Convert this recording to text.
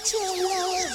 Nature Love.